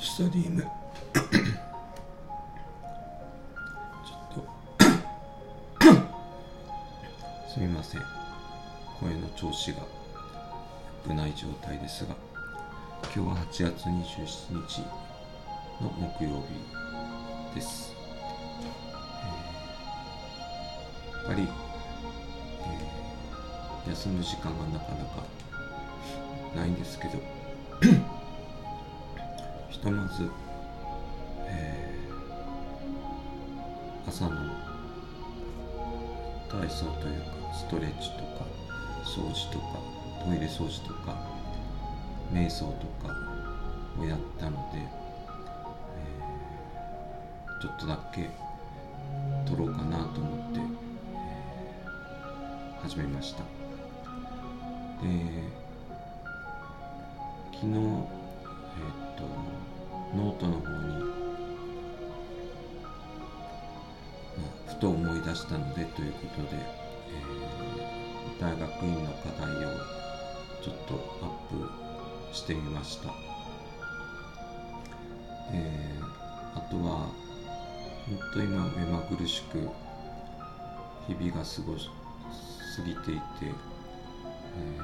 スタディーム。ちょっと。すみません。声の調子が良くない状態ですが今日は8月27日の木曜日です、えーやっぱり、えー休む時間がなかなかないんですけどひとまず、えー朝の体操というかストレッチとか掃除とかトイレ掃除とか瞑想とかをやったので、えーちょっとだけ撮ろうかなと思って、えー始めました。で昨日えーとノートの方に、まふと思い出したのでということで、えー大学院の課題をちょっとアップしてみました、えーあとは本当今目まぐるしく日々が過ごし過ぎていて、えー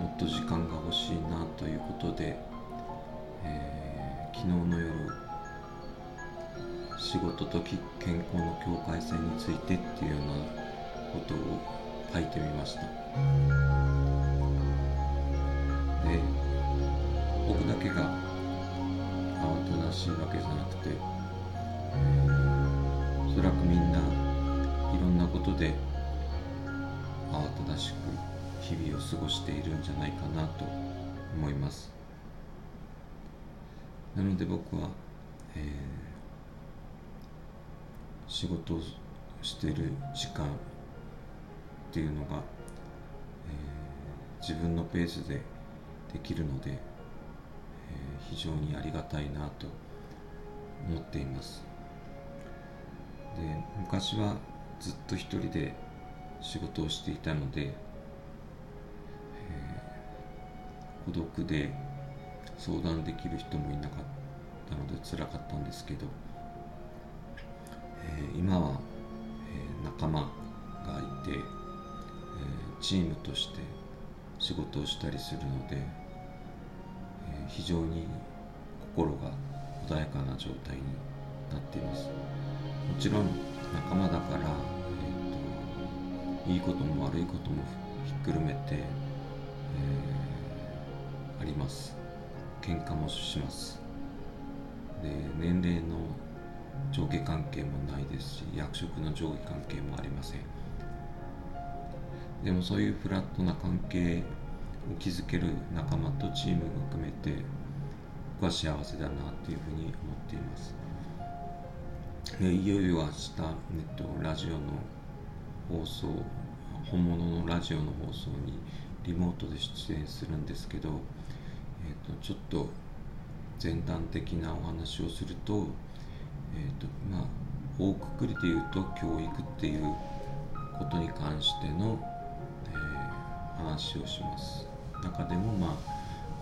もっと時間が欲しいなということで、えー昨日の夜仕事と健康の境界線についてっていうようなことを書いてみました。で僕だけが慌ただしいわけじゃなくて、えーおそらくみんないろんなことで慌ただしく日々を過ごしているんじゃないかなと思います。なので僕は、えー仕事をしてる時間っていうのが、えー自分のペースでできるので、えー非常にありがたいなと思っています。で昔はずっと一人で仕事をしていたので、えー孤独で相談できる人もいなかったので辛かったんですけど、えー今は、えー仲間がいて、えーチームとして仕事をしたりするので、え非常に心が穏やかな状態になっています。もちろん仲間だから、えーといいことも悪いこともひっくるめて、えーあります。喧嘩もします。で年齢の上下関係もないですし役職の上下関係もありません。でもそういうフラットな関係を築ける仲間とチームを含めて僕は幸せだなというふうに思っています。でいよいよ明日、えっと、ラジオの放送本物のラジオの放送にリモートで出演するんですけど、えっと、ちょっと前段的なお話をすると,、えっとまあ、大くくりで言うと教育っていうことに関しての、えー話をします。中でも、ま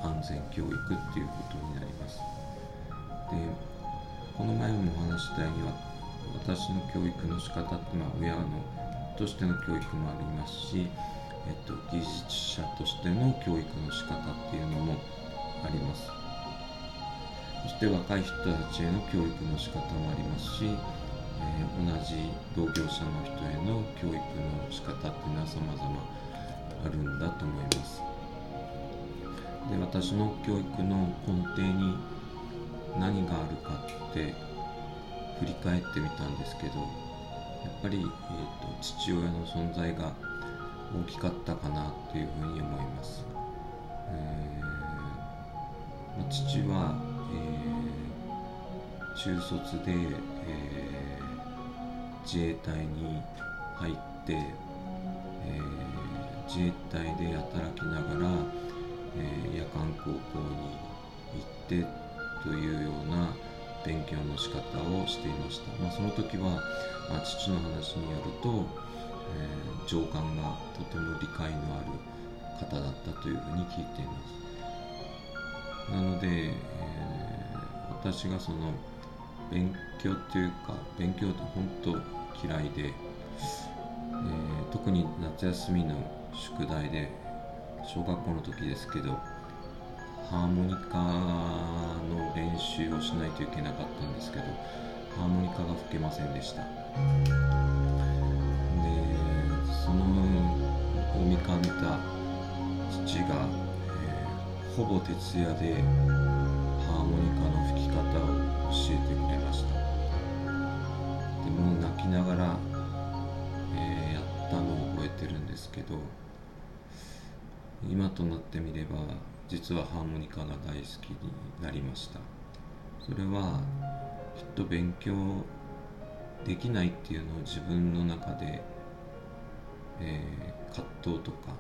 あ、安全教育っていうことになります。でこの前もお話ししたようには私の教育の仕方って、まあ、親のとしての教育もありますし、えっと、技術者としての教育の仕方っていうのもあります。そして若い人たちへの教育の仕方もありますし、えー同じ同業者の人への教育の仕方っていうのは様々あるんだと思います。で私の教育の根底に何があるかって振り返ってみたんですけどやっぱり、えー、と父親の存在が大きかったかなというふうに思います、えー父は、えー中卒で、えー自衛隊に入って、えー自衛隊で働きながら、え夜間高校に行ってというような勉強の仕方をしていました、まあ、その時は、まあ、父の話によると、えー上官がとても理解のある方だったというふうに聞いています。なので、えー、私がその勉強っていうか勉強って本当嫌いで、えー、特に夏休みの宿題で小学校の時ですけどハーモニカの練習をしないといけなかったんですけどハーモニカが吹けませんでした。でそのを見かねた父が、ほぼ徹夜でハーモニカの吹き方を教えてくれました。でも泣きながら、えー、やったのを覚えてるんですけど今となってみれば実はハーモニカが大好きになりました。それはきっと勉強できないっていうのを自分の中で、えー、葛藤とか、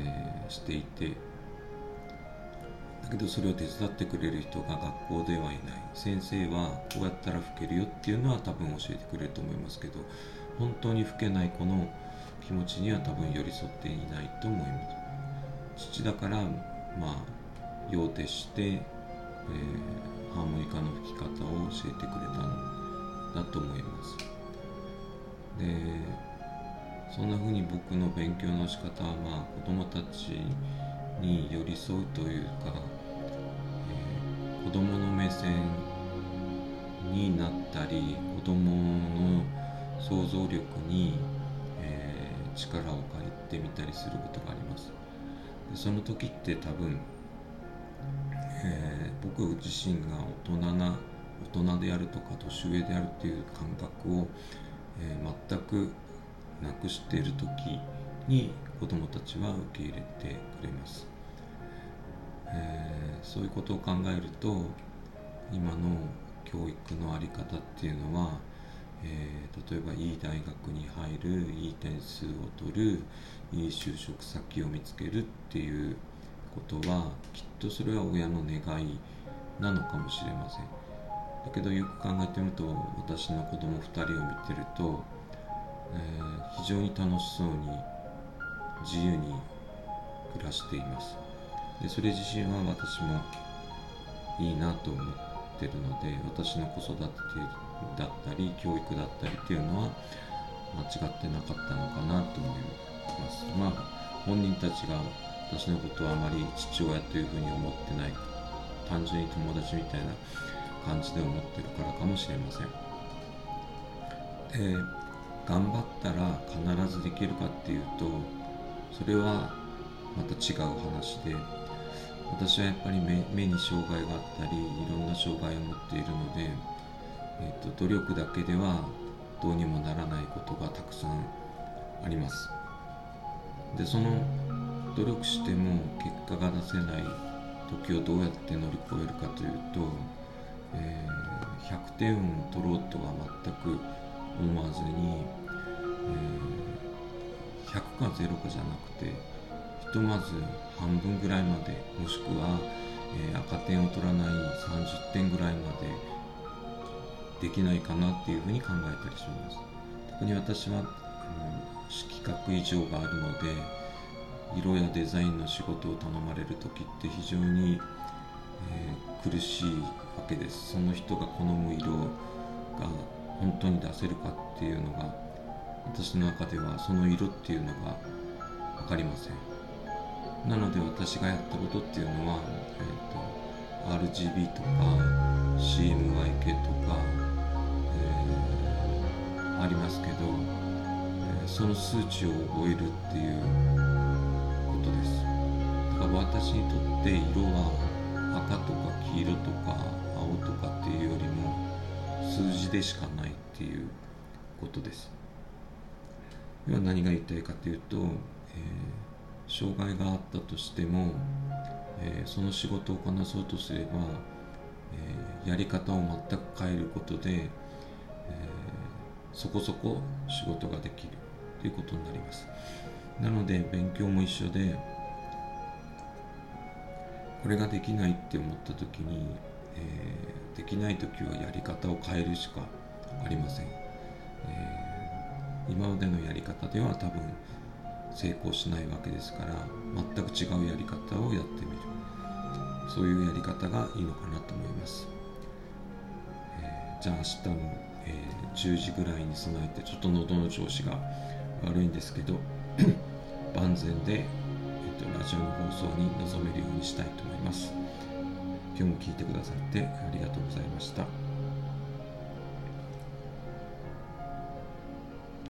えー、していてだけどそれを手伝ってくれる人が学校ではいない。先生はこうやったら吹けるよっていうのは多分教えてくれると思いますけど本当に吹けない子の気持ちには多分寄り添っていないと思います。父だからまあ用徹して、えー、ハーモニカの吹き方を教えてくれたんだと思います。でそんな風に僕の勉強の仕方はまあ子供たちに寄り添うというか、えー、子供の目線になったり子供の想像力に、えー、力を借りてみたりすることがあります。でその時って多分、えー、僕自身が大人な大人であるとか年上であるっていう感覚を、えー、全くなくしている時に子どもたちは受け入れてくれます、えー、そういうことを考えると今の教育の在り方っていうのはえー、例えばいい大学に入るいい点数を取るいい就職先を見つけるっていうことはきっとそれは親の願いなのかもしれません。だけどよく考えてみると私の子供2人を見てると、えー、非常に楽しそうに自由に暮らしています。でそれ自身は私もいいなと思ってるので私の子育てだったり教育だったりっていうのは間違ってなかったのかなと思います。まあ本人たちが私のことはあまり父親というふうに思ってない単純に友達みたいな感じで思ってるからかもしれません。で頑張ったら必ずできるかっていうとそれはまた違う話で私はやっぱり目に障害があったりいろんな障害を持っているのでえーと、努力だけではどうにもならないことがたくさんあります。でその努力しても結果が出せない時をどうやって乗り越えるかというと、えー、100点を取ろうとは全く思わずに、えー、100か0かじゃなくてとまず半分ぐらいまでもしくは、えー、赤点を取らない30点ぐらいまでできないかなっていうふうに考えたりします。特に私は、うん、色覚異常があるので色やデザインの仕事を頼まれる時って非常に、えー、苦しいわけです。その人が好む色が本当に出せるかっていうのが私の中ではその色っていうのが分かりません。なので私がやったことっていうのは、えーと、RGB とか CMYK とかえありますけど、えー、その数値を覚えるっていうことです。だから私にとって色は赤とか黄色とか青とかっていうよりも数字でしかないっていうことです。では何が言いたいかというと、えー、障害があったとしても、えー、その仕事をこなそうとすれば、えー、やり方を全く変えることで、えそこそこ仕事ができるということになります。なので勉強も一緒でこれができないって思った時に、え、できない時はやり方を変えるしかありません、え、今までのやり方では多分成功しないわけですから全く違うやり方をやってみる。そういうやり方がいいのかなと思います、えー、じゃあ明日も、えー、10時ぐらいに備えてちょっと喉の調子が悪いんですけど 万全で、えーと、ラジオの放送に臨めるようにしたいと思います。今日も聞いてくださってありがとうございました。